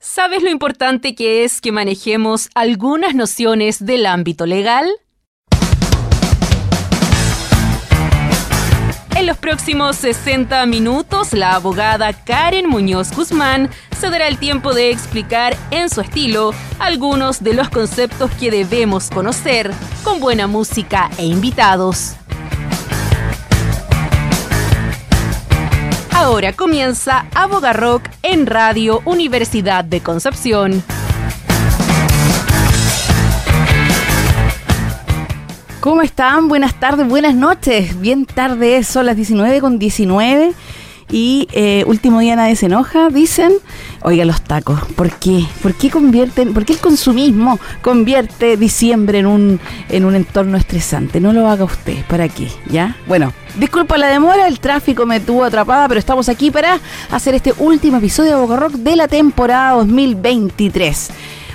¿Sabes lo importante que es que manejemos algunas nociones del ámbito legal? En los próximos 60 minutos, la abogada Karen Muñoz Guzmán se dará el tiempo de explicar en su estilo algunos de los conceptos que debemos conocer, con buena música e invitados. Ahora comienza Rock en Radio Universidad de Concepción. ¿Cómo están? Buenas tardes, buenas noches. Bien tarde, son las 19 con 19 y eh, último día nadie se enoja, dicen. Oiga, los tacos, ¿por qué? ¿Por qué convierten, por qué el consumismo convierte diciembre en un, en un entorno estresante? No lo haga usted, ¿para qué? ¿Ya? Bueno, disculpa la demora, el tráfico me tuvo atrapada, pero estamos aquí para hacer este último episodio de Boca Rock de la temporada 2023.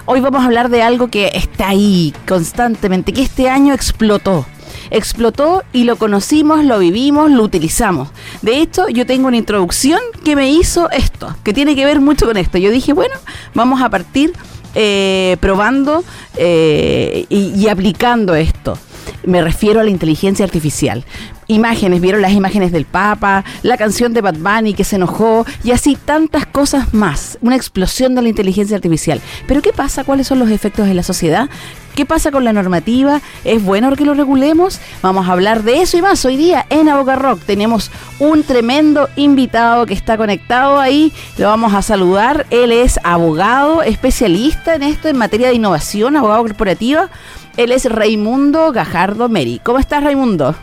Hoy vamos a hablar de algo que está ahí constantemente, que este año explotó explotó y lo conocimos, lo vivimos, lo utilizamos. De hecho, yo tengo una introducción que me hizo esto, que tiene que ver mucho con esto. Yo dije, bueno, vamos a partir eh, probando eh, y aplicando esto. Me refiero a la inteligencia artificial imágenes, vieron las imágenes del Papa, la canción de Bad Bunny que se enojó y así tantas cosas más. Una explosión de la inteligencia artificial. Pero ¿qué pasa? ¿Cuáles son los efectos en la sociedad? ¿Qué pasa con la normativa? ¿Es bueno que lo regulemos? Vamos a hablar de eso y más hoy día en Aboca Rock. Tenemos un tremendo invitado que está conectado ahí. Lo vamos a saludar. Él es abogado, especialista en esto, en materia de innovación, abogado corporativa. Él es Raimundo Gajardo Meri. ¿Cómo estás, Raimundo?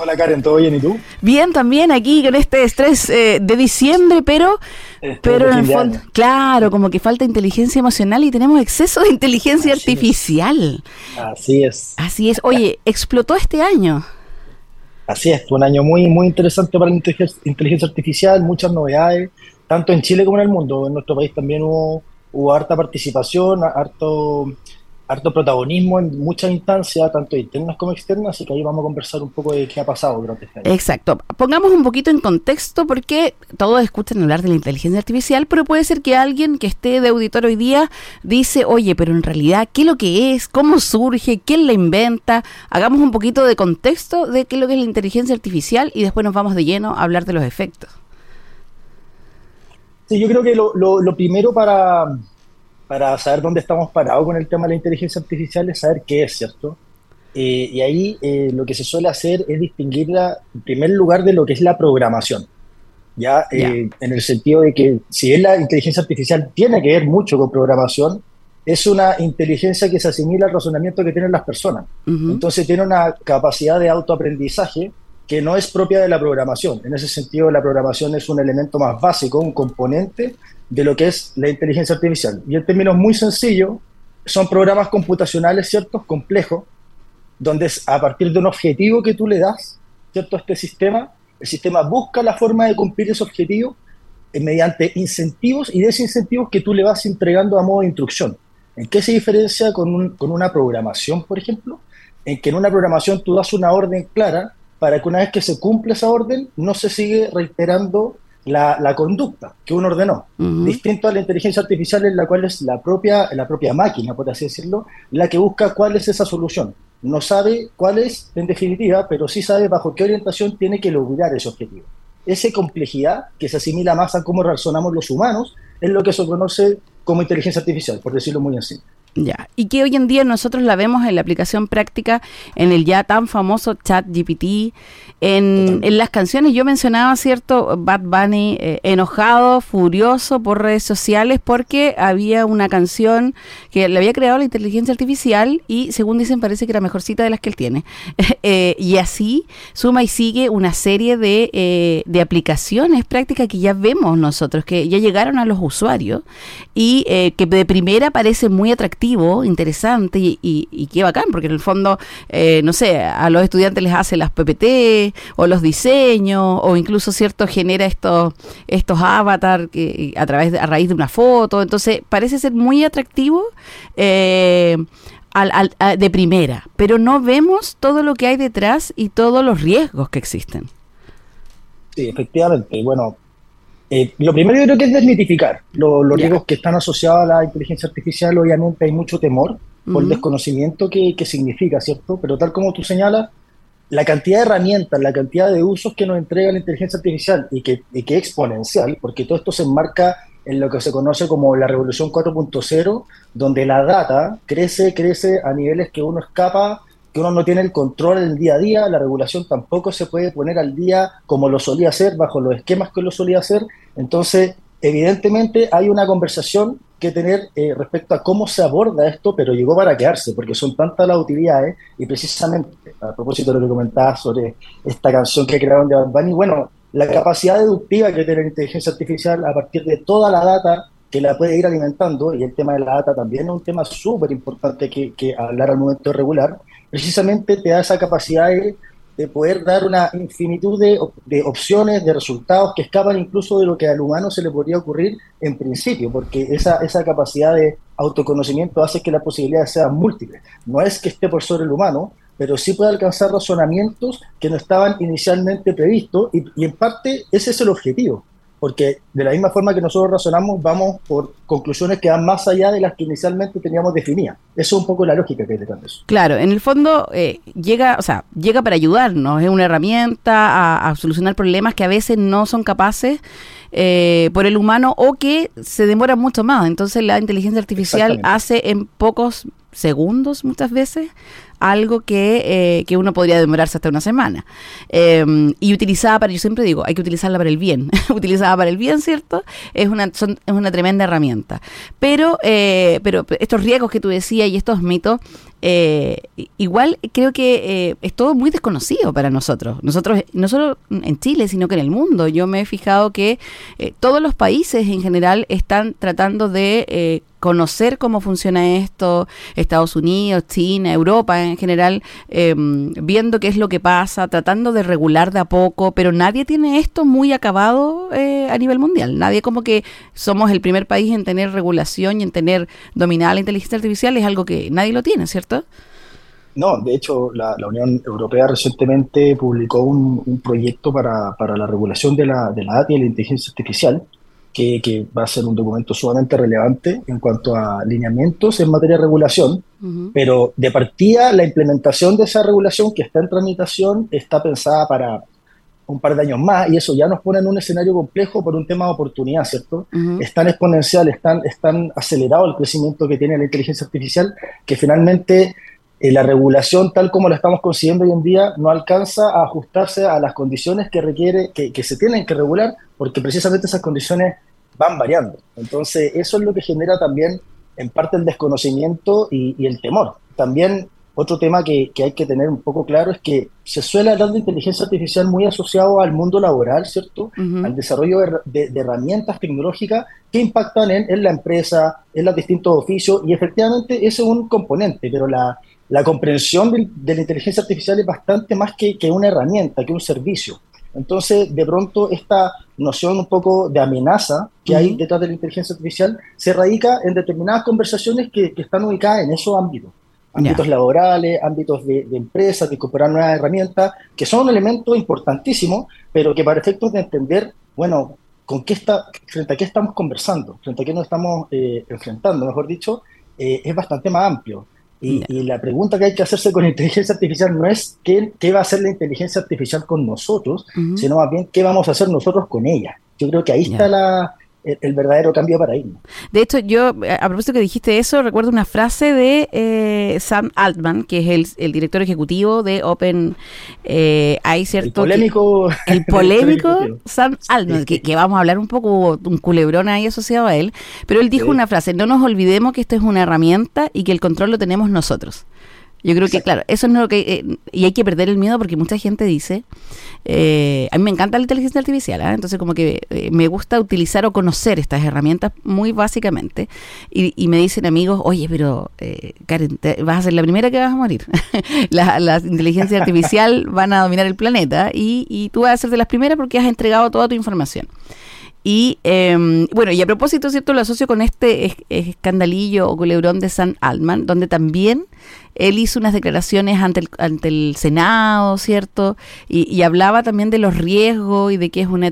Hola Karen, ¿todo bien y tú? Bien, también aquí con este estrés eh, de diciembre, pero, pero en el fondo, claro, como que falta inteligencia emocional y tenemos exceso de inteligencia artificial. Así es. Así es. Oye, explotó este año. Así es, fue un año muy, muy interesante para la inteligencia artificial, muchas novedades, tanto en Chile como en el mundo. En nuestro país también hubo, hubo harta participación, harto harto protagonismo en muchas instancias, tanto internas como externas, así que ahí vamos a conversar un poco de qué ha pasado durante este año. Exacto. Pongamos un poquito en contexto porque todos escuchan hablar de la inteligencia artificial, pero puede ser que alguien que esté de auditor hoy día dice, oye, pero en realidad, ¿qué es lo que es? ¿Cómo surge? ¿Quién la inventa? Hagamos un poquito de contexto de qué es lo que es la inteligencia artificial y después nos vamos de lleno a hablar de los efectos. Sí, yo creo que lo, lo primero para para saber dónde estamos parados con el tema de la inteligencia artificial es saber qué es, ¿cierto? Eh, y ahí eh, lo que se suele hacer es distinguirla, en primer lugar, de lo que es la programación. ¿ya? Eh, en el sentido de que, si bien la inteligencia artificial tiene que ver mucho con programación, es una inteligencia que se asimila al razonamiento que tienen las personas. Entonces tiene una capacidad de autoaprendizaje que no es propia de la programación. En ese sentido, la programación es un elemento más básico, un componente de lo que es la inteligencia artificial. Y en términos muy sencillos, son programas computacionales, ¿cierto? Complejos, donde a partir de un objetivo que tú le das, ¿cierto? A este sistema, el sistema busca la forma de cumplir ese objetivo eh, mediante incentivos y desincentivos que tú le vas entregando a modo de instrucción. ¿En qué se diferencia con, con una programación, por ejemplo? En que en una programación tú das una orden clara para que una vez que se cumple esa orden no se sigue reiterando la, conducta que uno ordenó. Distinto a la inteligencia artificial en la cual es la propia, la propia máquina, por así decirlo, la que busca cuál es esa solución. No sabe cuál es en definitiva, pero sí sabe bajo qué orientación tiene que lograr ese objetivo. Esa complejidad que se asimila más a cómo razonamos los humanos es lo que se conoce como inteligencia artificial, por decirlo muy así. Ya, y que hoy en día nosotros la vemos en la aplicación práctica, en el ya tan famoso chat GPT, en, las canciones. Yo mencionaba, ¿cierto? Bad Bunny eh, enojado, furioso por redes sociales porque había una canción que le había creado la inteligencia artificial y, según dicen, parece que era mejorcita de las que él tiene. Eh, y así suma y sigue una serie de, eh, de aplicaciones prácticas que ya vemos nosotros, que ya llegaron a los usuarios y que de primera parece muy interesante y, y, qué bacán, porque en el fondo, eh, no sé, a los estudiantes les hace las PPT o los diseños o incluso, ¿cierto?, genera estos, estos avatars que, a, través de, a raíz de una foto. Entonces, parece ser muy atractivo. Eh, al, de primera, pero no vemos todo lo que hay detrás y todos los riesgos que existen. Sí, efectivamente. Bueno, Eh, lo primero yo creo que es desmitificar los riesgos que están asociados a la inteligencia artificial. Obviamente hay mucho temor por el desconocimiento que, que, significa, ¿cierto? Pero tal como tú señalas, la cantidad de herramientas, la cantidad de usos que nos entrega la inteligencia artificial y que, y que es exponencial, porque todo esto se enmarca en lo que se conoce como la revolución 4.0, donde la data crece, crece a niveles que uno escapa uno no tiene el control en el día a día, la regulación tampoco se puede poner al día como lo solía hacer, bajo los esquemas que lo solía hacer. Entonces, evidentemente hay una conversación que tener eh, respecto a cómo se aborda esto, pero llegó para quedarse, porque son tantas las utilidades, y precisamente, a propósito de lo que comentabas sobre esta canción que crearon de Bad Bunny, bueno, la capacidad deductiva que tiene la inteligencia artificial a partir de toda la data que la puede ir alimentando, y el tema de la data también es un tema súper importante que, que hablar al momento de regular, precisamente te da esa capacidad de, poder dar una infinitud de, opciones, de resultados que escapan incluso de lo que al humano se le podría ocurrir en principio, porque esa, esa capacidad de autoconocimiento hace que las posibilidades sean múltiples. No es que esté por sobre el humano, pero sí puede alcanzar razonamientos que no estaban inicialmente previstos y en parte ese es el objetivo porque de la misma forma que nosotros razonamos, vamos por conclusiones que van más allá de las que inicialmente teníamos definidas. Eso es un poco la lógica que hay detrás de eso. Claro, en el fondo eh, llega, o sea, llega para ayudarnos, es una herramienta a, solucionar problemas que a veces no son capaces eh, por el humano o que se demoran mucho más. Entonces la inteligencia artificial hace en pocos segundos muchas veces algo que, eh, que uno podría demorarse hasta una semana. Em, y utilizada para, yo siempre digo, hay que utilizarla para el bien. utilizada para el bien, ¿cierto? Es una, es una tremenda herramienta. Pero, eh, pero estos riesgos que tú decías y estos mitos, eh, igual creo que es todo muy desconocido para nosotros. Nosotros, no solo en Chile, sino que en el mundo. Yo me he fijado que todos los países en general están tratando de conocer cómo funciona esto, Estados Unidos, China, Europa en general, em, viendo qué es lo que pasa, tratando de regular de a poco, pero nadie tiene esto muy acabado eh, a nivel mundial. Nadie como que somos el primer país en tener regulación y en tener dominada la inteligencia artificial, es algo que nadie lo tiene, ¿cierto? No, de hecho, la, Unión Europea recientemente publicó un, proyecto para, para, la regulación de la, de la data y la inteligencia artificial, que, va a ser un documento sumamente relevante en cuanto a lineamientos en materia de regulación, pero de partida la implementación de esa regulación que está en tramitación está pensada para un par de años más y eso ya nos pone en un escenario complejo por un tema de oportunidad, ¿cierto? Es tan exponencial, es tan, es tan acelerado el crecimiento que tiene la inteligencia artificial que finalmente eh, la regulación tal como la estamos consiguiendo hoy en día no alcanza a ajustarse a las condiciones que requiere, que, que se tienen que regular, porque precisamente esas condiciones van variando. Entonces, eso es lo que genera también en parte el desconocimiento y, el temor. También otro tema que, hay que tener un poco claro es que se suele hablar de inteligencia artificial muy asociado al mundo laboral, ¿cierto? Al desarrollo de, herramientas tecnológicas que impactan en, la empresa, en los distintos oficios, y efectivamente ese es un componente, pero la, comprensión de, la inteligencia artificial es bastante más que, que una herramienta, que un servicio. Entonces, de pronto, esta noción un poco de amenaza que hay detrás de la inteligencia artificial se radica en determinadas conversaciones que, están ubicadas en esos ámbitos. Ámbitos laborales, ámbitos de, empresas, de incorporar nuevas herramientas, que son elementos importantísimos, pero que para efectos de entender, bueno, con qué está, frente a qué estamos conversando, frente a qué nos estamos eh, enfrentando, mejor dicho, eh, es bastante más amplio. Y, la pregunta que hay que hacerse con la inteligencia artificial no es qué, qué va a hacer la inteligencia artificial con nosotros, sino más bien qué vamos a hacer nosotros con ella. Yo creo que ahí está la, el, verdadero cambio de paradigma. De hecho, yo, a propósito que dijiste eso, recuerdo una frase de eh, Sam Altman, que es el, director ejecutivo de Open eh, ¿cierto? El polémico. el polémico Sam Altman, que, vamos a hablar un poco, un culebrón ahí asociado a él, pero él dijo una frase, no nos olvidemos que esto es una herramienta y que el control lo tenemos nosotros. Yo creo que, claro, eso es lo que... Eh, y hay que perder el miedo porque mucha gente dice, eh, a mí me encanta la inteligencia artificial, ¿ah? entonces como que eh, me gusta utilizar o conocer estas herramientas muy básicamente. Y, me dicen amigos, oye, pero Karen, vas a ser la primera que vas a morir. la, la, inteligencia artificial van a dominar el planeta y, y tú vas a ser de las primeras porque has entregado toda tu información. Y em, bueno, y a propósito, ¿cierto? Lo asocio con este escandalillo o culebrón de San Altman, donde también él hizo unas declaraciones ante el, ante el Senado, ¿cierto? Y, hablaba también de los riesgos y de que es una,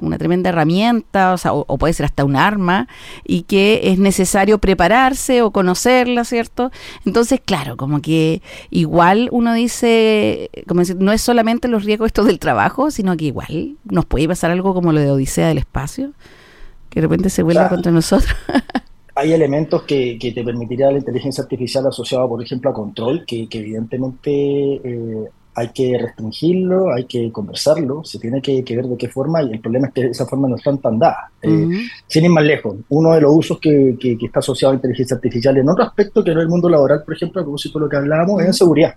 una, tremenda herramienta, o, sea, o, puede ser hasta un arma, y que es necesario prepararse o conocerla, ¿cierto? Entonces, claro, como que igual uno dice, como decir, no es solamente los riesgos estos del trabajo, sino que igual nos puede pasar algo como lo de Odisea del Espacio, que de repente se vuelva contra nosotros. hay elementos que, te permitiría la inteligencia artificial asociada, por ejemplo, a control, que, evidentemente eh, hay que restringirlo, hay que conversarlo, se tiene que, ver de qué forma, y el problema es que esa forma no está tan dada. Eh, sin ir más lejos, uno de los usos que, está asociado a inteligencia artificial en otro aspecto que no es el mundo laboral, por ejemplo, a propósito de lo que hablábamos, es en seguridad.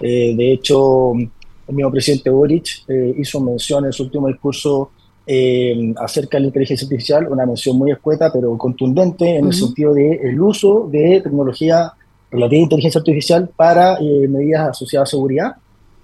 Eh, de hecho, el mismo presidente Boric hizo mención en su último discurso eh, acerca de la inteligencia artificial, una mención muy escueta pero contundente en el sentido del el uso de tecnología relativa a inteligencia artificial para eh, medidas asociadas a seguridad,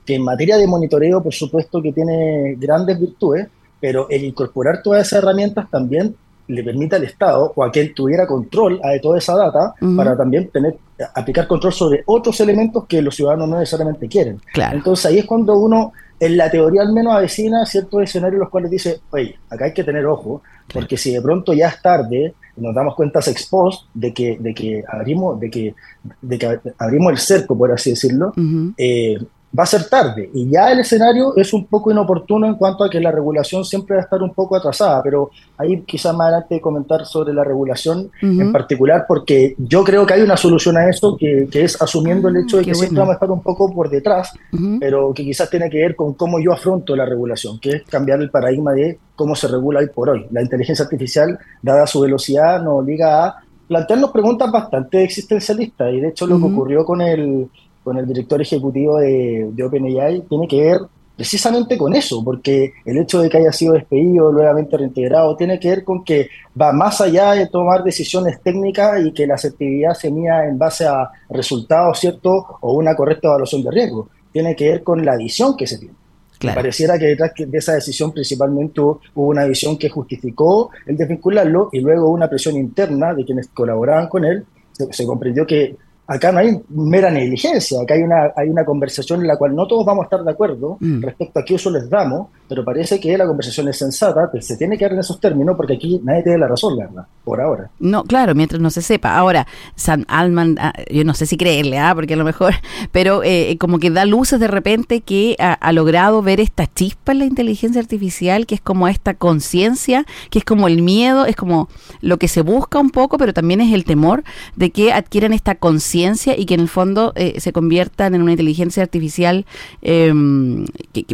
que en materia de monitoreo, por supuesto, que tiene grandes virtudes, pero el incorporar todas esas herramientas también le permite al Estado o a quien tuviera control de toda esa data para también tener aplicar control sobre otros elementos que los ciudadanos no necesariamente quieren. Entonces ahí es cuando uno en la teoría al menos avecina ciertos escenarios en los cuales dice, oye, acá hay que tener ojo, porque si de pronto ya es tarde, nos damos cuenta ex post de que, de que abrimos, de que, de que abrimos el cerco, por así decirlo, eh, va a ser tarde. Y ya el escenario es un poco inoportuno en cuanto a que la regulación siempre va a estar un poco atrasada, pero ahí quizás más adelante comentar sobre la regulación en particular, porque yo creo que hay una solución a eso, que, es asumiendo el hecho de que siempre vamos a estar un poco por detrás, pero que quizás tiene que ver con cómo yo afronto la regulación, que es cambiar el paradigma de cómo se regula hoy por hoy. La inteligencia artificial, dada su velocidad, nos obliga a plantearnos preguntas bastante existencialistas, y de hecho lo que ocurrió con el con el director ejecutivo de, de OpenAI tiene que ver precisamente con eso, porque el hecho de que haya sido despedido, nuevamente reintegrado, tiene que ver con que va más allá de tomar decisiones técnicas y que la asertividad se mida en base a resultados, ¿cierto? O una correcta evaluación de riesgo. Tiene que ver con la visión que se tiene. Pareciera que detrás de esa decisión principalmente hubo una visión que justificó el desvincularlo y luego una presión interna de quienes colaboraban con él. se comprendió que acá no hay mera negligencia, acá hay una, hay una conversación en la cual no todos vamos a estar de acuerdo mm. respecto a qué uso les damos, pero parece que la conversación es sensata, que se tiene que dar en esos términos, porque aquí nadie tiene la razón, verdad, por ahora. No, claro, mientras no se sepa. Ahora, San Alman, ah, yo no sé si creerle, ¿ah? porque a lo mejor, pero eh, como que da luces de repente que ha, logrado ver esta chispa en la inteligencia artificial, que es como esta conciencia, que es como el miedo, es como lo que se busca un poco, pero también es el temor de que adquieran esta conciencia y que en el fondo eh, se conviertan en una inteligencia artificial em, que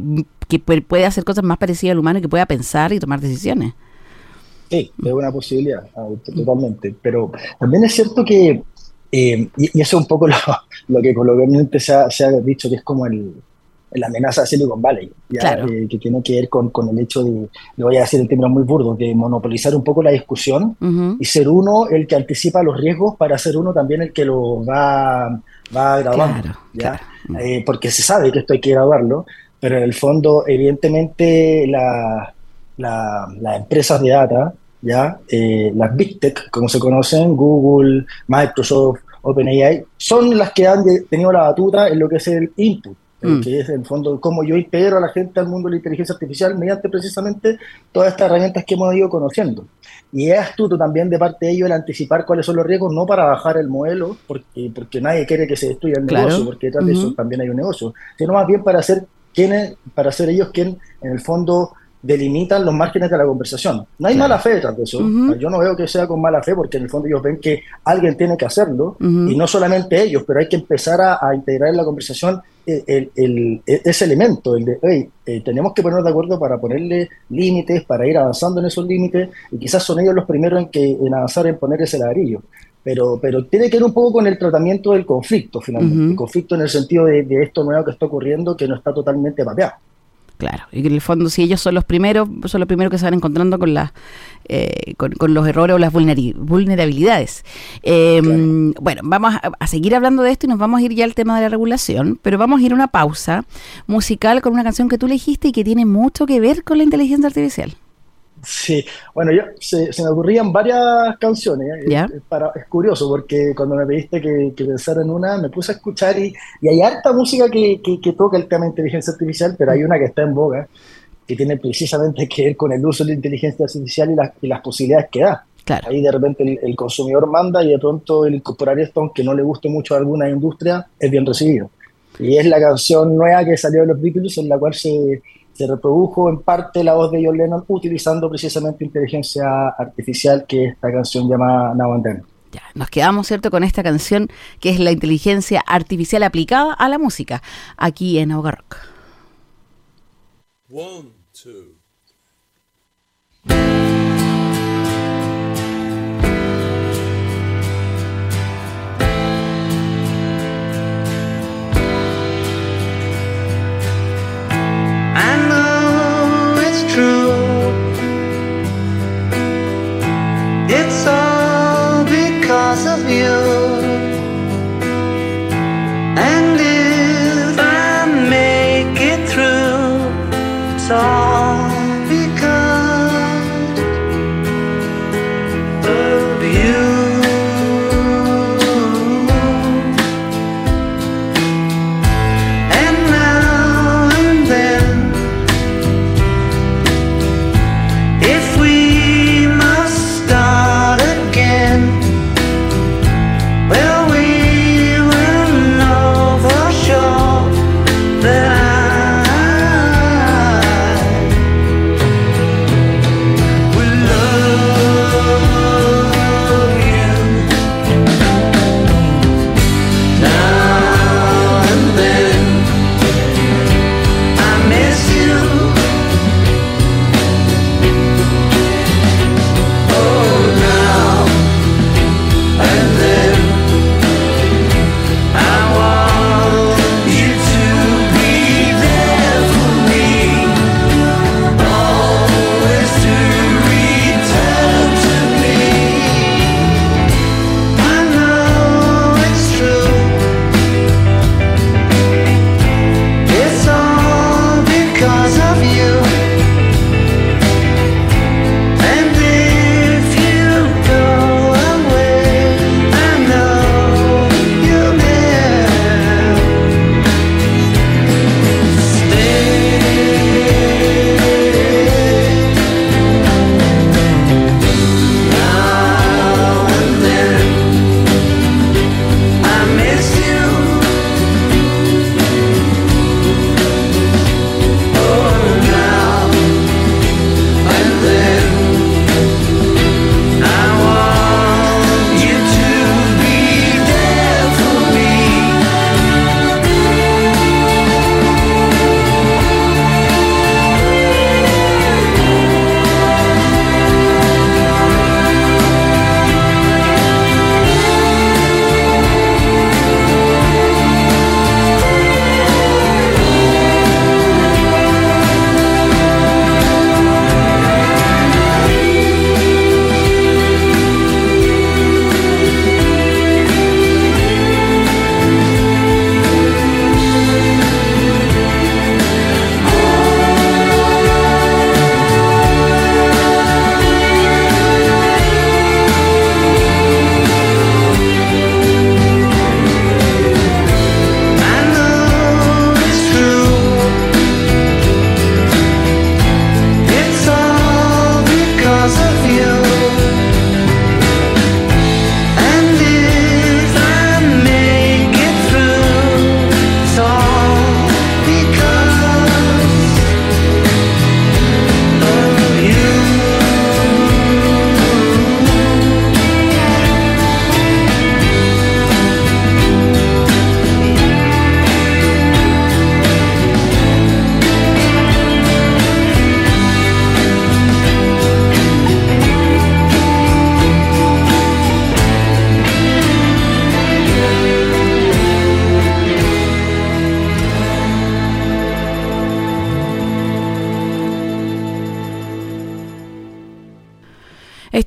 que puede hacer cosas más parecidas al humano y que pueda pensar y tomar decisiones. Sí, es una posibilidad, ah, totalmente. Pero también es cierto que, eh, y, eso es un poco lo, que coloquialmente se ha, se ha, dicho que es como el, la amenaza de Silicon Valley, eh, que tiene que ver con, con, el hecho de, le voy a decir el término muy burdo, de monopolizar un poco la discusión y ser uno el que anticipa los riesgos para ser uno también el que lo va, va graduando. ¿ya? Eh, porque se sabe que esto hay que graduarlo, pero en el fondo, evidentemente, la, las empresas de data, ¿ya? Eh, las Big Tech, como se conocen, Google, Microsoft, OpenAI, son las que han tenido la batuta en lo que es el input, mm. que es en el fondo cómo yo integro a la gente al mundo de la inteligencia artificial mediante precisamente todas estas herramientas que hemos ido conociendo. Y es astuto también de parte de ellos el anticipar cuáles son los riesgos, no para bajar el modelo, porque, porque nadie quiere que se destruya el negocio, porque detrás de eso también hay un negocio, sino más bien para hacer quienes, para ser ellos quien en el fondo delimitan los márgenes de la conversación. No hay mala fe detrás de eso. Yo no veo que sea con mala fe porque en el fondo ellos ven que alguien tiene que hacerlo y no solamente ellos, pero hay que empezar a, integrar en la conversación el, el, ese elemento, el de, hey, eh, tenemos que ponernos de acuerdo para ponerle límites, para ir avanzando en esos límites y quizás son ellos los primeros en, que, en avanzar en poner ese ladrillo. Pero, pero tiene que ver un poco con el tratamiento del conflicto, finalmente. El conflicto en el sentido de, esto nuevo que está ocurriendo que no está totalmente mapeado. Claro, y que en el fondo si ellos son los primeros, son los primeros que se van encontrando con las eh, con, los errores o las vulnerabilidades. Em, bueno, vamos a, seguir hablando de esto y nos vamos a ir ya al tema de la regulación, pero vamos a ir a una pausa musical con una canción que tú elegiste y que tiene mucho que ver con la inteligencia artificial. Sí, bueno, yo, se, me ocurrían varias canciones. ¿Ya? Es, para, es curioso porque cuando me pediste que, que, pensara en una, me puse a escuchar y, y hay harta música que, que, toca el tema de inteligencia artificial, pero hay una que está en boga que tiene precisamente que ver con el uso de la inteligencia artificial y, las, y las posibilidades que da. Claro. Ahí de repente el, consumidor manda y de pronto el incorporar esto, aunque no le guste mucho a alguna industria, es bien recibido. Y es la canción nueva que salió de los Beatles en la cual se se reprodujo en parte la voz de John Lennon utilizando precisamente inteligencia artificial, que es esta canción llamada Now and Then. Ya, nos quedamos, ¿cierto?, con esta canción que es la inteligencia artificial aplicada a la música, aquí en Ahoga Rock. One, two. you.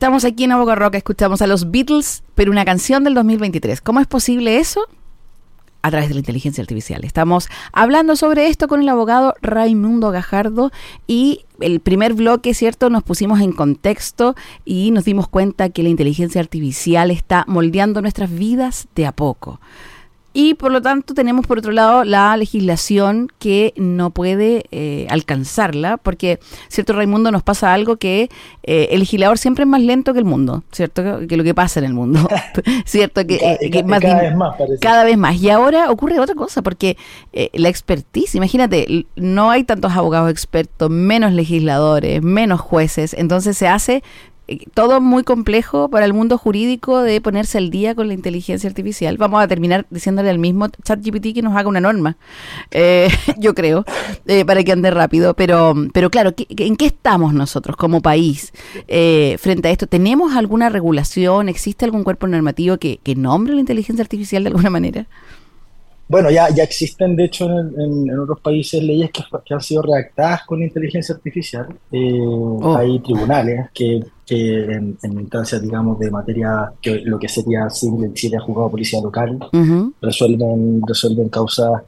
Estamos aquí en Aboca Rock, escuchamos a los Beatles, pero una canción del 2023. ¿Cómo es posible eso? a través de la inteligencia artificial. Estamos hablando sobre esto con el abogado Raimundo Gajardo y el primer bloque, ¿cierto? Nos pusimos en contexto y nos dimos cuenta que la inteligencia artificial está moldeando nuestras vidas de a poco. Y por lo tanto tenemos por otro lado la legislación que no puede eh, alcanzarla, porque, ¿cierto, Raimundo? Nos pasa algo que eh, el legislador siempre es más lento que el mundo, ¿cierto? Que lo que pasa en el mundo, ¿cierto? Que, cada, eh, más cada vez más, parece. Cada vez más. Y ahora ocurre otra cosa, porque la expertise, imagínate, no hay tantos abogados expertos, menos legisladores, menos jueces, entonces se hace todo muy complejo para el mundo jurídico de ponerse al día con la inteligencia artificial. Vamos a terminar diciéndole al mismo ChatGPT que nos haga una norma, eh, yo creo, eh, para que ande rápido. Pero, pero claro, ¿en qué estamos nosotros como país eh, frente a esto? ¿Tenemos alguna regulación? ¿Existe algún cuerpo normativo que, que nombre la inteligencia artificial de alguna manera? Bueno, ya, ya existen, de hecho, en, en, otros países leyes que, que, han sido redactadas con inteligencia artificial. Eh, oh. Hay tribunales que, que en, en, instancias, digamos, de materia, que lo que sería en Chile, juzgado policía local, uh -huh. resuelven, resuelven causas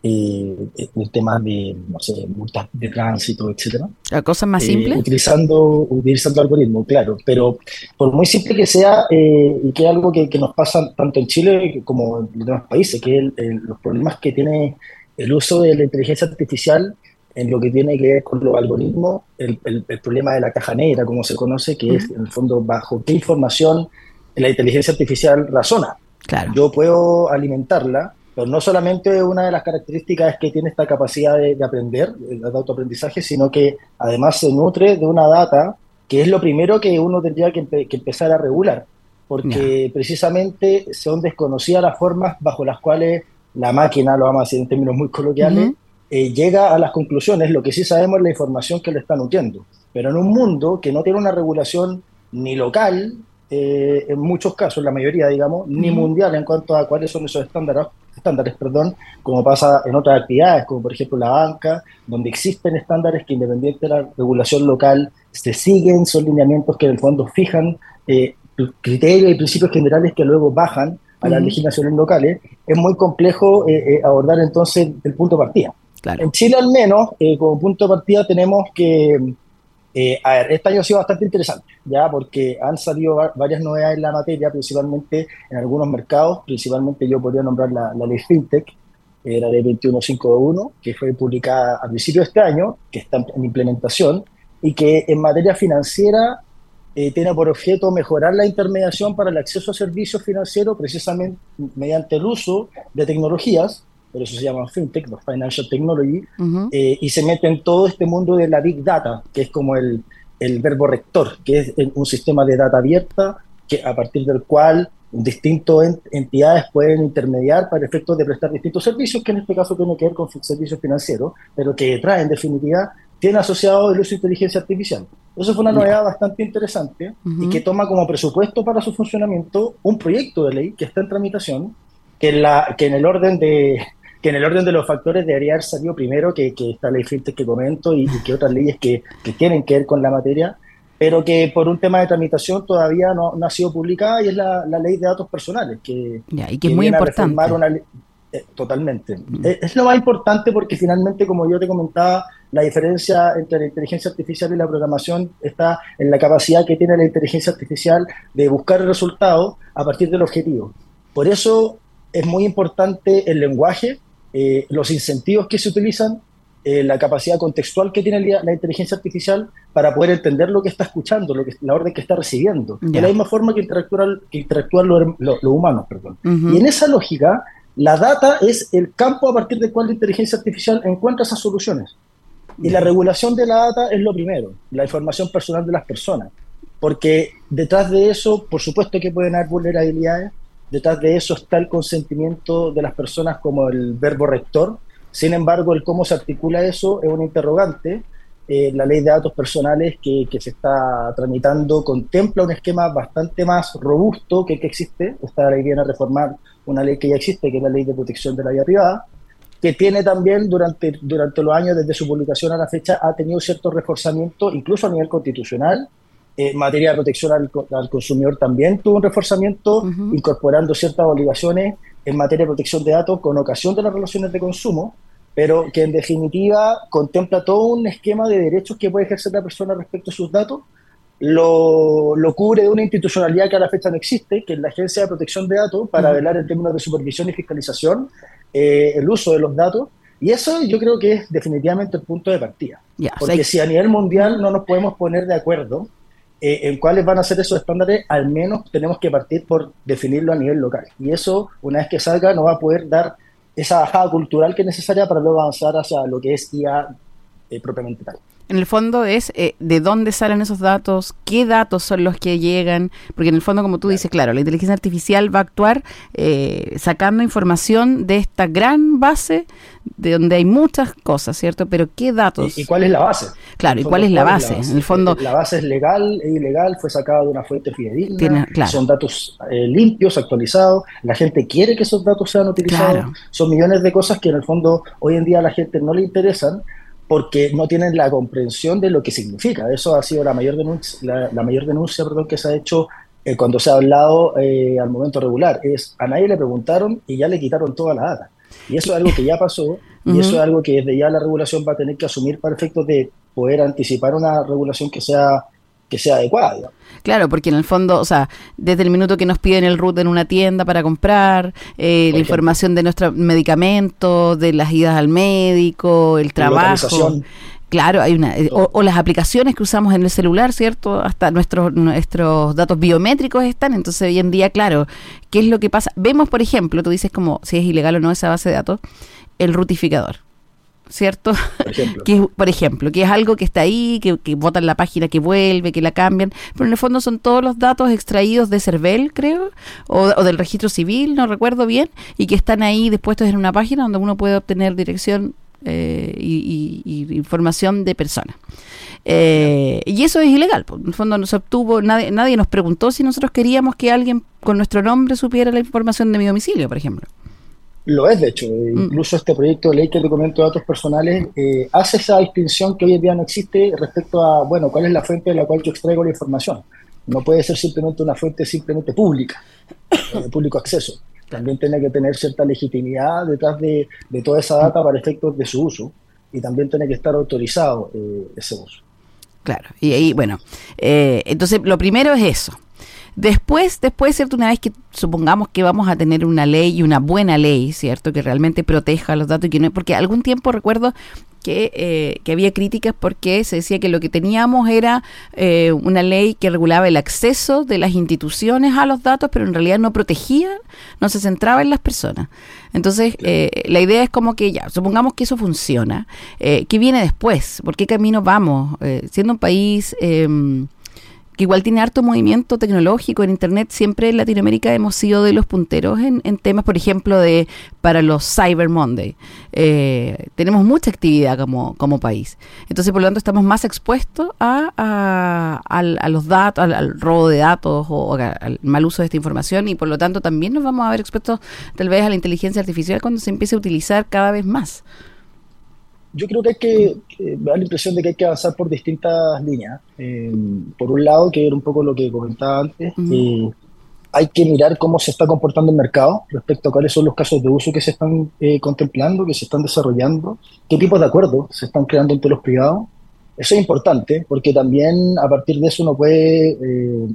eh, en temas de, no sé, multas de tránsito, etcétera. ¿A cosas más eh, simples? Utilizando, utilizando algoritmos, claro, pero por muy simple que sea, eh, y que es algo que, que, nos pasa tanto en Chile como en los demás países, que el, el, los problemas que tiene el uso de la inteligencia artificial en lo que tiene que ver con los algoritmos, el, el, el problema de la caja negra, como se conoce, que uh -huh. es en el fondo bajo qué información la inteligencia artificial razona. Claro. Yo puedo alimentarla, pero no solamente una de las características es que tiene esta capacidad de, de aprender, de autoaprendizaje, sino que además se nutre de una data que es lo primero que uno tendría que, empe que empezar a regular, porque precisamente son desconocidas las formas bajo las cuales la máquina, lo vamos a decir en términos muy coloquiales, uh -huh. Eh, llega a las conclusiones. Lo que sí sabemos es la información que le está nutriendo. Pero en un mundo que no tiene una regulación ni local, eh, en muchos casos, la mayoría, digamos, ni mundial en cuanto a cuáles son esos estándares, estándares, perdón, como pasa en otras actividades, como por ejemplo la banca, donde existen estándares que independiente de la regulación local se siguen, son lineamientos que en el fondo fijan eh, criterios y principios generales que luego bajan a las legislaciones locales, es muy complejo eh, eh, abordar entonces el punto de partida. Claro. En Chile al menos, eh, como punto de partida tenemos que, eh, a ver, este año ha sido bastante interesante, ya porque han salido varias novedades en la materia, principalmente en algunos mercados, principalmente yo podría nombrar la, la ley FinTech, eh, la ley 21521, que fue publicada a principios de este año, que está en implementación, y que en materia financiera eh, tiene por objeto mejorar la intermediación para el acceso a servicios financieros precisamente mediante el uso de tecnologías, por eso se llaman FinTech, los Financial Technology, uh -huh. eh, y se mete en todo este mundo de la Big Data, que es como el, el verbo rector, que es un sistema de data abierta que a partir del cual distintas entidades pueden intermediar para efectos de prestar distintos servicios, que en este caso tiene que ver con servicios financieros, pero que trae en definitiva tiene asociado el uso de inteligencia artificial. Eso fue una novedad bastante interesante uh -huh. y que toma como presupuesto para su funcionamiento un proyecto de ley que está en tramitación, que en, la, que en el orden de que en el orden de los factores debería haber salido primero que, que esta ley FinTech que comento y, y que otras leyes que, que, tienen que ver con la materia, pero que por un tema de tramitación todavía no, no ha sido publicada y es la, la, ley de datos personales, que, ya, y que, que es muy importante. Una, eh, totalmente. Mm. Es, es, lo más importante porque finalmente, como yo te comentaba, la diferencia entre la inteligencia artificial y la programación está en la capacidad que tiene la inteligencia artificial de buscar el resultado a partir del objetivo. Por eso es muy importante el lenguaje, eh, los incentivos que se utilizan, eh, la capacidad contextual que tiene la, la, inteligencia artificial para poder entender lo que está escuchando, lo que, la orden que está recibiendo, yeah. de la misma forma que interactúan, que interactúan los lo, lo humanos. Perdón. Uh -huh. Y en esa lógica, la data es el campo a partir del cual la inteligencia artificial encuentra esas soluciones. Y la regulación de la data es lo primero, la información personal de las personas. Porque detrás de eso, por supuesto que pueden haber vulnerabilidades, detrás de eso está el consentimiento de las personas como el verbo rector, sin embargo, el cómo se articula eso es un interrogante. Eh, la ley de datos personales que, que, se está tramitando contempla un esquema bastante más robusto que el que existe. Esta ley viene a reformar una ley que ya existe, que es la ley de protección de la vida privada, que tiene también durante, durante los años, desde su publicación a la fecha, ha tenido cierto reforzamiento, incluso a nivel constitucional. En materia de protección al, al consumidor también tuvo un reforzamiento, uh -huh. incorporando ciertas obligaciones en materia de protección de datos con ocasión de las relaciones de consumo, pero que en definitiva contempla todo un esquema de derechos que puede ejercer la persona respecto a sus datos, lo, lo, cubre de una institucionalidad que a la fecha no existe, que es la Agencia de Protección de Datos, para velar en términos de supervisión y fiscalización eh, el uso de los datos. Y eso yo creo que es definitivamente el punto de partida. Porque si a nivel mundial no nos podemos poner de acuerdo eh, en cuáles van a ser esos estándares, al menos tenemos que partir por definirlo a nivel local. Y eso, una vez que salga, nos va a poder dar esa bajada cultural que es necesaria para luego avanzar hacia lo que es IA eh, propiamente tal en el fondo es eh, de dónde salen esos datos, qué datos son los que llegan, porque en el fondo, como tú dices, claro, la inteligencia artificial va a actuar eh, sacando información de esta gran base de donde hay muchas cosas, ¿cierto? Pero ¿qué datos? ¿Y, cuál es la base? Claro, ¿y cuál es la base? En el fondo... La base es legal e ilegal, fue sacada de una fuente fidedigna, son datos eh, limpios, actualizados, la gente quiere que esos datos sean utilizados, son millones de cosas que en el fondo hoy en día a la gente no le interesan, porque no tienen la comprensión de lo que significa. Eso ha sido la mayor denuncia, la, mayor denuncia perdón, que se ha hecho eh, cuando se ha hablado eh, al momento regular. Es a nadie le preguntaron y ya le quitaron toda la data. Y eso es algo que ya pasó y eso es algo que desde ya la regulación va a tener que asumir para efectos de poder anticipar una regulación que sea que sea adecuada. Claro, porque en el fondo, o sea, desde el minuto que nos piden el root en una tienda para comprar, eh, la información de nuestro medicamento, de las idas al médico, el trabajo. Claro, hay una eh, o, las aplicaciones que usamos en el celular, ¿cierto? Hasta nuestros nuestros datos biométricos están, entonces hoy en día, claro, ¿qué es lo que pasa? Vemos, por ejemplo, tú dices como si es ilegal o no esa base de datos, el rutificador. ¿Cierto? Por ejemplo. que, por ejemplo, que es algo que está ahí, que, que votan la página, que vuelve, que la cambian, pero en el fondo son todos los datos extraídos de CERVEL, creo, o, del registro civil, no recuerdo bien, y que están ahí dispuestos en una página donde uno puede obtener dirección eh, y, información de personas. Eh, y eso es ilegal. En el fondo no se obtuvo, nadie, nadie nos preguntó si nosotros queríamos que alguien con nuestro nombre supiera la información de mi domicilio, por ejemplo. Lo es, de hecho. Mm. Incluso este proyecto de ley que documento de datos personales eh, hace esa distinción que hoy en día no existe respecto a, bueno, cuál es la fuente de la cual yo extraigo la información. No puede ser simplemente una fuente simplemente pública, eh, de público acceso. También tiene que tener cierta legitimidad detrás de, toda esa data para efectos de su uso y también tiene que estar autorizado eh, ese uso. Claro, y ahí, bueno, entonces lo primero es eso, Después, después, ¿cierto? Una vez que supongamos que vamos a tener una ley y una buena ley, ¿cierto? Que realmente proteja los datos y que no, porque algún tiempo recuerdo que, eh, que, había críticas porque se decía que lo que teníamos era eh, una ley que regulaba el acceso de las instituciones a los datos, pero en realidad no protegía, no se centraba en las personas. Entonces, eh, la idea es como que ya, supongamos que eso funciona. ¿Qué viene después? ¿Por qué camino vamos? siendo un país em, que igual tiene harto movimiento tecnológico en Internet. Siempre en Latinoamérica hemos sido de los punteros en, temas, por ejemplo, de para los Cyber Monday. Eh, tenemos mucha actividad como, como país. Entonces, por lo tanto, estamos más expuestos a, a, los datos, al, robo de datos o, al mal uso de esta información y por lo tanto también nos vamos a ver expuestos tal vez a la inteligencia artificial cuando se empiece a utilizar cada vez más yo creo que hay que, me da la impresión de que hay que avanzar por distintas líneas. Eh, por un lado, que era un poco lo que comentaba antes, eh, hay que mirar cómo se está comportando el mercado respecto a cuáles son los casos de uso que se están eh, contemplando, que se están desarrollando, qué tipos de acuerdos se están creando entre los privados. Eso es importante porque también a partir de eso uno puede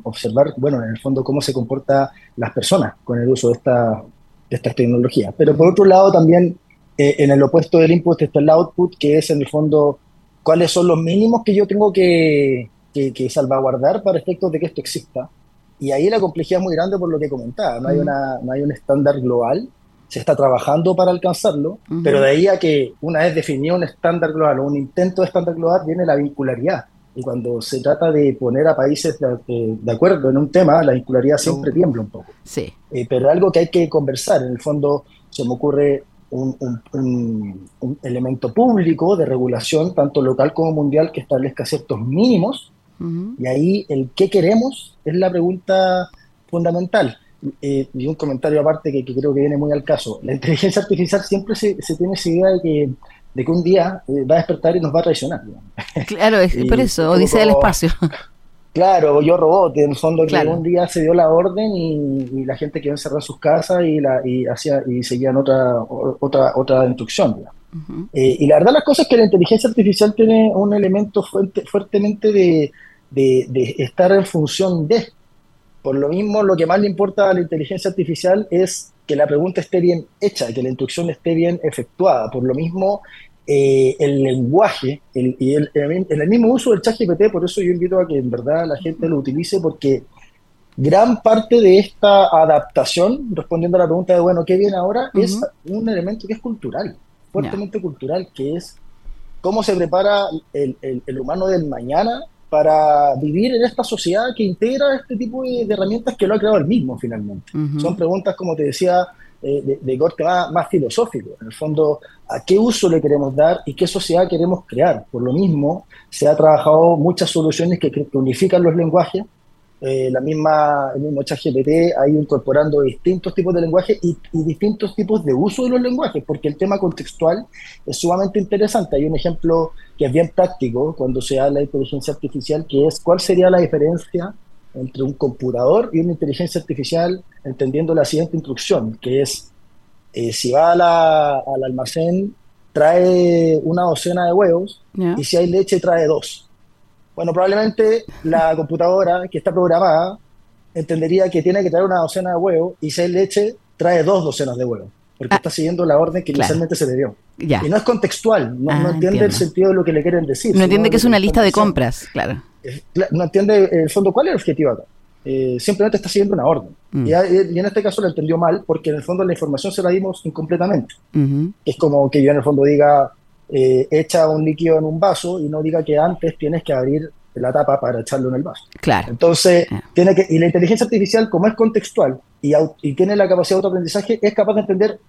observar, bueno, en el fondo cómo se comportan las personas con el uso de, esta, de estas tecnologías. Pero por otro lado también eh, en el opuesto del input está el output, que es en el fondo cuáles son los mínimos que yo tengo que, que, salvaguardar para efectos de que esto exista. Y ahí la complejidad es muy grande por lo que comentaba. No hay, una, no hay un estándar global, se está trabajando para alcanzarlo, pero de ahí a que una vez definido un estándar global o un intento de estándar global viene la vincularidad. Y cuando se trata de poner a países de, de acuerdo en un tema, la vincularidad siempre tiembla un poco. Sí. Eh, pero algo que hay que conversar. En el fondo se me ocurre un, elemento público de regulación, tanto local como mundial, que establezca ciertos mínimos. Y ahí el qué queremos es la pregunta fundamental. Eh, y un comentario aparte que, creo que viene muy al caso. La inteligencia artificial siempre se, tiene esa idea de que, de que un día eh, va a despertar y nos va a traicionar. Claro, es por eso, Odisea del espacio. Claro, yo robot, en el fondo que un día se dio la orden y, la gente quedó encerrada en sus casas y, la, y, hacía, y seguían otra, otra, otra instrucción. Eh, y la verdad las cosas es que la inteligencia artificial tiene un elemento fuerte, fuertemente de, de, estar en función de. Por lo mismo, lo que más le importa a la inteligencia artificial es que la pregunta esté bien hecha, que la instrucción esté bien efectuada. Por lo mismo, eh, el lenguaje y el, el mismo uso del chat GPT, por eso yo invito a que en verdad la gente lo utilice, porque gran parte de esta adaptación, respondiendo a la pregunta de, bueno, ¿qué viene ahora? Es un elemento que es cultural, fuertemente cultural, que es cómo se prepara el, el, humano del mañana para vivir en esta sociedad que integra este tipo de, herramientas que lo ha creado él mismo finalmente. Son preguntas, como te decía, eh, de, corte más, filosófico. En el fondo, ¿a qué uso le queremos dar y qué sociedad queremos crear? Por lo mismo, se ha trabajado muchas soluciones que, unifican los lenguajes. Eh, la misma, el mismo ChatGPT ha ido incorporando distintos tipos de lenguajes y, distintos tipos de uso de los lenguajes, porque el tema contextual es sumamente interesante. Hay un ejemplo que es bien práctico cuando se habla de inteligencia artificial, que es cuál sería la diferencia entre un computador y una inteligencia artificial entendiendo la siguiente instrucción, que es, eh, si va al almacén, trae una docena de huevos y si hay leche, trae dos. Bueno, probablemente la computadora que está programada entendería que tiene que traer una docena de huevos y si hay leche, trae dos docenas de huevos, porque ah, está siguiendo la orden que inicialmente se le dio. Y no es contextual, no, ah, entiende el sentido de lo que le quieren decir. No entiende que es una lista de compras, claro no entiende el fondo cuál es el objetivo acá. Eh, simplemente está siguiendo una orden. Mm. Y, en este caso lo entendió mal porque en el fondo la información se la dimos incompletamente. Es como que yo en el fondo diga, eh, echa un líquido en un vaso y no diga que antes tienes que abrir la tapa para echarlo en el vaso. Claro. Entonces, ah. tiene que, y la inteligencia artificial, como es contextual y, y tiene la capacidad de autoaprendizaje, es capaz de entender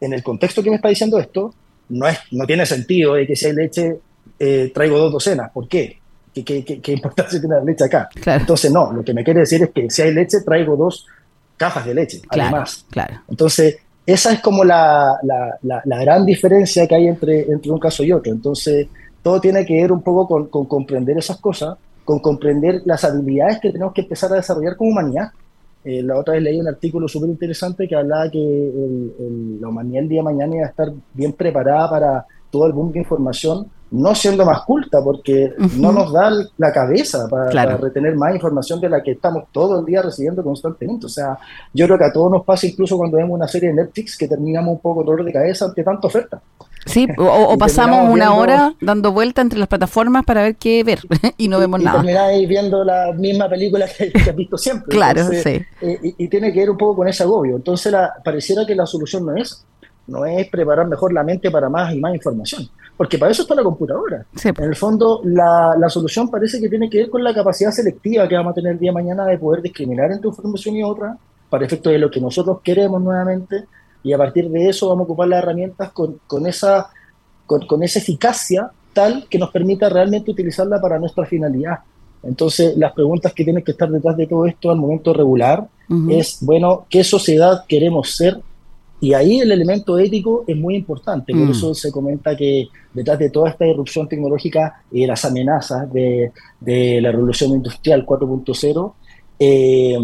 en el contexto que me está diciendo esto, no, es, no tiene sentido de que si hay leche eh, traigo dos docenas. ¿Por qué? ¿Qué, importancia tiene la leche acá? Entonces, no, lo que me quiere decir es que si hay leche, traigo dos cajas de leche, además. Claro. Entonces, esa es como la, gran diferencia que hay entre, entre un caso y otro. Entonces, todo tiene que ver un poco con, comprender esas cosas, con comprender las habilidades que tenemos que empezar a desarrollar como humanidad. Eh, la otra vez leí un artículo súper interesante que hablaba que la humanidad el día de mañana iba a estar bien preparada para todo el boom de información no siendo más culta, porque no nos da la cabeza para, retener más información de la que estamos todo el día recibiendo constantemente. O sea, yo creo que a todos nos pasa, incluso cuando vemos una serie de Netflix, que terminamos un poco dolor de cabeza ante tanta oferta. Sí, o, pasamos una hora dando vuelta entre las plataformas para ver qué ver y no vemos nada. Y termináis viendo la misma película que, has visto siempre. claro, sí. Eh, y, tiene que ver un poco con ese agobio. Entonces, la, pareciera que la solución no es no es preparar mejor la mente para más y más información, porque para eso está la computadora. En el fondo, la, la, solución parece que tiene que ver con la capacidad selectiva que vamos a tener el día de mañana de poder discriminar entre información y otra, para efecto de lo que nosotros queremos nuevamente, y a partir de eso vamos a ocupar las herramientas con, con esa, con, esa eficacia tal que nos permita realmente utilizarla para nuestra finalidad. Entonces, las preguntas que tienen que estar detrás de todo esto al momento regular es, bueno, ¿qué sociedad queremos ser y ahí el elemento ético es muy importante, por mm. eso se comenta que detrás de toda esta irrupción tecnológica y las amenazas de, la revolución industrial 4.0, eh,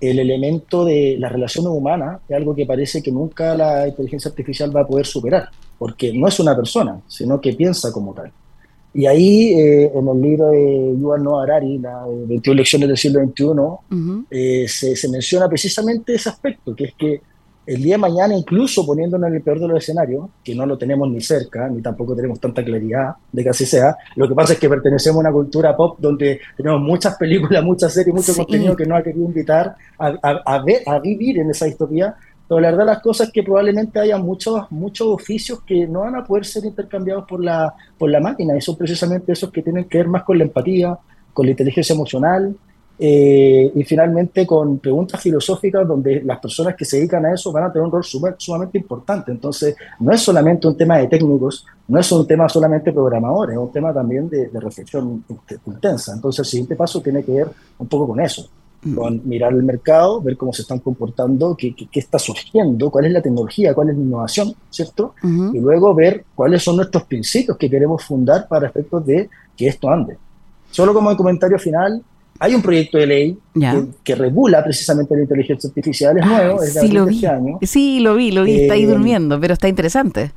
el elemento de las relaciones humanas es algo que parece que nunca la inteligencia artificial va a poder superar, porque no es una persona, sino que piensa como tal. Y ahí, eh, en el libro de Yuval Noah Harari, las 21 lecciones del siglo XXI, eh, se, se menciona precisamente ese aspecto, que es que el día de mañana, incluso poniéndonos en el peor de los escenarios, que no lo tenemos ni cerca, ni tampoco tenemos tanta claridad de que así sea, lo que pasa es que pertenecemos a una cultura pop donde tenemos muchas películas, muchas series, mucho contenido que nos ha querido invitar a, ver, a vivir en esa distopía, pero la verdad las cosas es que probablemente haya muchos, muchos oficios que no van a poder ser intercambiados por la, por la máquina, y son precisamente esos que tienen que ver más con la empatía, con la inteligencia emocional, eh, y finalmente con preguntas filosóficas donde las personas que se dedican a eso van a tener un rol sumamente importante. Entonces, no es solamente un tema de técnicos, no es un tema solamente programadores, es un tema también de, reflexión intensa. Entonces, el siguiente paso tiene que ver un poco con eso, mm. con mirar el mercado, ver cómo se están comportando, qué, qué, está surgiendo, cuál es la tecnología, cuál es la innovación, ¿cierto? Y luego ver cuáles son nuestros principios que queremos fundar para efectos de que esto ande. Solo como comentario final, hay un proyecto de ley que, regula precisamente la inteligencia artificial, es nuevo, es de sí, lo vi. Este año. Sí, lo vi, lo vi, está ahí eh, durmiendo, pero está interesante.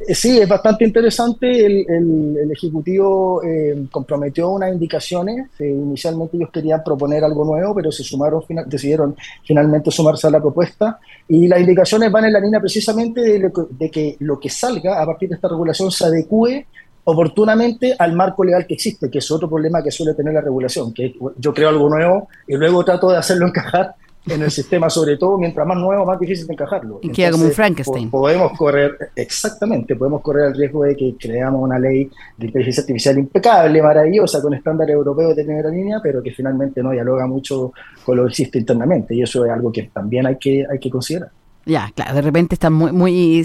Eh, sí, es bastante interesante. El, Ejecutivo eh, comprometió unas indicaciones. inicialmente ellos querían proponer algo nuevo, pero se sumaron, decidieron finalmente sumarse a la propuesta. Y las indicaciones van en la línea precisamente de que lo que salga a partir de esta regulación se adecue oportunamente al marco legal que existe, que es otro problema que suele tener la regulación, que yo creo algo nuevo y luego trato de hacerlo encajar en el sistema, sobre todo mientras más nuevo, más difícil de encajarlo. Y queda como un Frankenstein. podemos correr, exactamente, podemos correr el riesgo de que creamos una ley de inteligencia artificial impecable, maravillosa, con estándares europeos de primera línea, pero que finalmente no dialoga mucho con lo que existe internamente, y eso es algo que también hay que, hay que considerar. Ya, claro, de repente están muy, muy,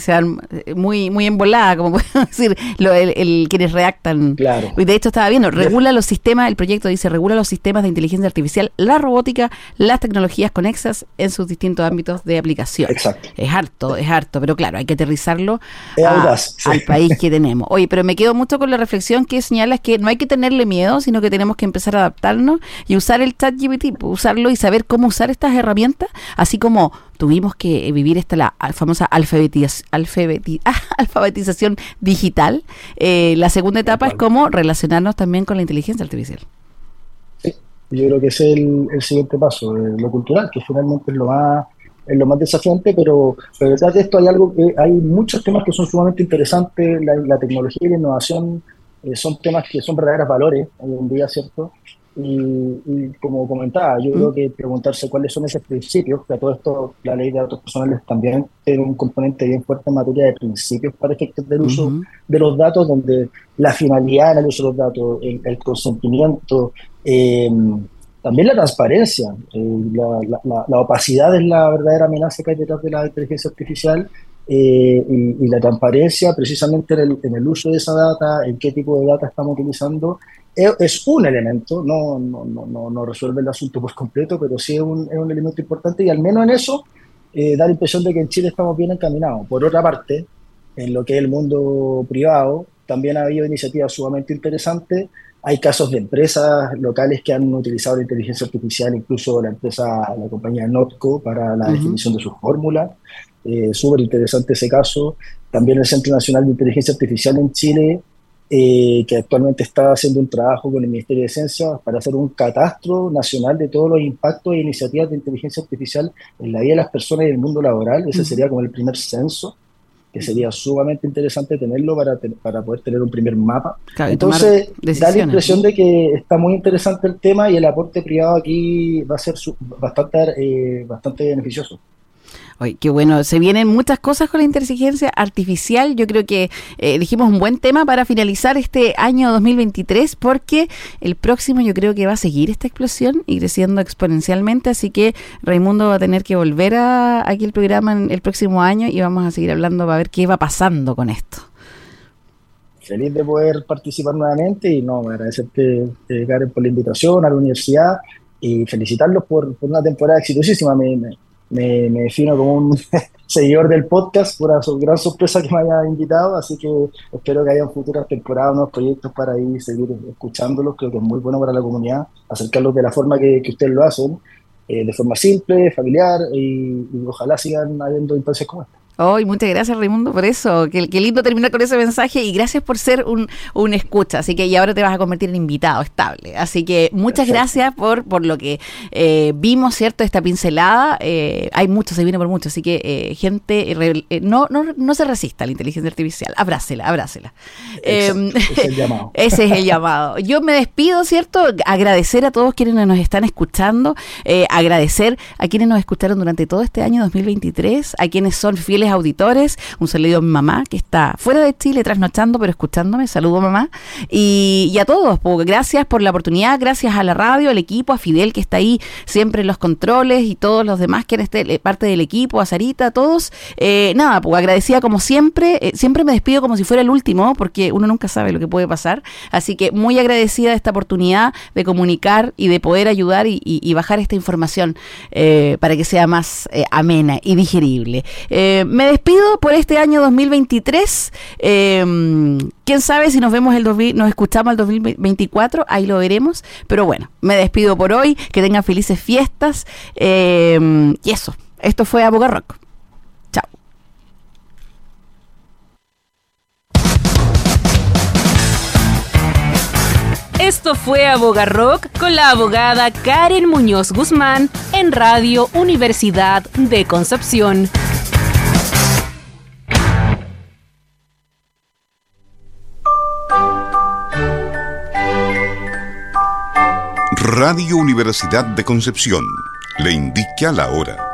muy, muy embolada, como puedo decir, lo, el, quienes reactan. Claro. Y de hecho estaba viendo, regula los sistemas, el proyecto dice, regula los sistemas de inteligencia artificial, la robótica, las tecnologías conexas en sus distintos ámbitos de aplicación. Exacto. Es harto, es harto, pero claro, hay que aterrizarlo al país que tenemos. Oye, pero me quedo mucho con la reflexión que señala que no hay que tenerle miedo, sino que tenemos que empezar a adaptarnos y usar el chat GPT, usarlo y saber cómo usar estas herramientas, así como tuvimos que vivir esta la famosa alfabetización digital. Eh, la segunda etapa es cómo relacionarnos también con la inteligencia artificial. Sí, yo creo que ese es el, siguiente paso, eh, lo cultural, que finalmente es lo más es lo más desafiante, pero, detrás de esto hay algo que hay muchos temas que son sumamente interesantes, la, tecnología y la innovación eh, son temas que son verdaderos valores hoy en día, ¿cierto? Y, como comentaba, yo creo que preguntarse cuáles son esos principios, que a todo esto la ley de datos personales también tiene un componente bien fuerte en materia de principios para efectos del uso de los datos, donde la finalidad en el uso de los datos, el, consentimiento, em, también la transparencia, eh, la, opacidad es la verdadera amenaza que hay detrás de la inteligencia artificial eh, y, la transparencia precisamente en el, en el, uso de esa data, en qué tipo de data estamos utilizando es un elemento, no, no, no, no, resuelve el asunto por completo, pero sí es un, es un elemento importante y al menos en eso eh, da la impresión de que en Chile estamos bien encaminados. Por otra parte, en lo que es el mundo privado, también ha habido iniciativas sumamente interesantes. Hay casos de empresas locales que han utilizado la inteligencia artificial, incluso la empresa, la compañía Notco, para la definición de sus fórmulas. Eh, Súper interesante ese caso. También el Centro Nacional de Inteligencia Artificial en Chile eh, que actualmente está haciendo un trabajo con el Ministerio de Ciencia para hacer un catastro nacional de todos los impactos e iniciativas de inteligencia artificial en la vida de las personas y en el mundo laboral. Ese sería como el primer censo, que sería sumamente interesante tenerlo para, para poder tener un primer mapa. Entonces, da la impresión de que está muy interesante el tema y el aporte privado aquí va a ser bastante, eh, bastante beneficioso. Oye, qué bueno, se vienen muchas cosas con la inteligencia artificial. Yo creo que eh, dijimos un buen tema para finalizar este año 2023 porque el próximo yo creo que va a seguir esta explosión y creciendo exponencialmente. Así que Raimundo va a tener que volver a aquí el programa en el próximo año y vamos a seguir hablando para ver qué va pasando con esto. Feliz de poder participar nuevamente y no, agradecerte, eh, Karen, por la invitación a la universidad y felicitarlos por, una temporada exitosísima. Me, me, defino como un seguidor del podcast por la gran sorpresa que me haya invitado, así que espero que hayan futuras temporadas, unos proyectos para ir seguir escuchándolos, creo que es muy bueno para la comunidad, acercarlos de la forma que, que ustedes lo hacen, eh, de forma simple, familiar, y, y ojalá sigan habiendo instancias como esta. Hoy, muchas gracias Raimundo por eso. Qué, lindo terminar con ese mensaje y gracias por ser un, un, escucha. Así que y ahora te vas a convertir en invitado estable. Así que muchas gracias por, por lo que eh, vimos, ¿cierto? Esta pincelada. Eh, hay mucho, se viene por mucho. Así que eh, gente, no, no, no se resista a la inteligencia artificial. Abrácela, abrácela. Em, ese es el llamado. Ese es el llamado. Yo me despido, ¿cierto? Agradecer a todos quienes nos están escuchando. agradecer a quienes nos escucharon durante todo este año 2023. A quienes son fieles auditores, un saludo a mi mamá que está fuera de Chile trasnochando pero escuchándome, saludo mamá, y, a todos, pues, gracias por la oportunidad, gracias a la radio, al equipo, a Fidel que está ahí siempre en los controles y todos los demás que eres parte del equipo, a Sarita, a todos, eh, nada, pues agradecida como siempre, eh, siempre me despido como si fuera el último, porque uno nunca sabe lo que puede pasar, así que muy agradecida de esta oportunidad de comunicar y de poder ayudar y, bajar esta información eh, para que sea más amena y digerible me despido por este año 2023. Eh, quién sabe si nos vemos el nos escuchamos el 2024, ahí lo veremos. Pero bueno, me despido por hoy. Que tengan felices fiestas. Eh, y eso, esto fue Aboga Rock. Chao. Esto fue Aboga Rock con la abogada Karen Muñoz Guzmán en Radio Universidad de Concepción. Radio Universidad de Concepción le indica la hora.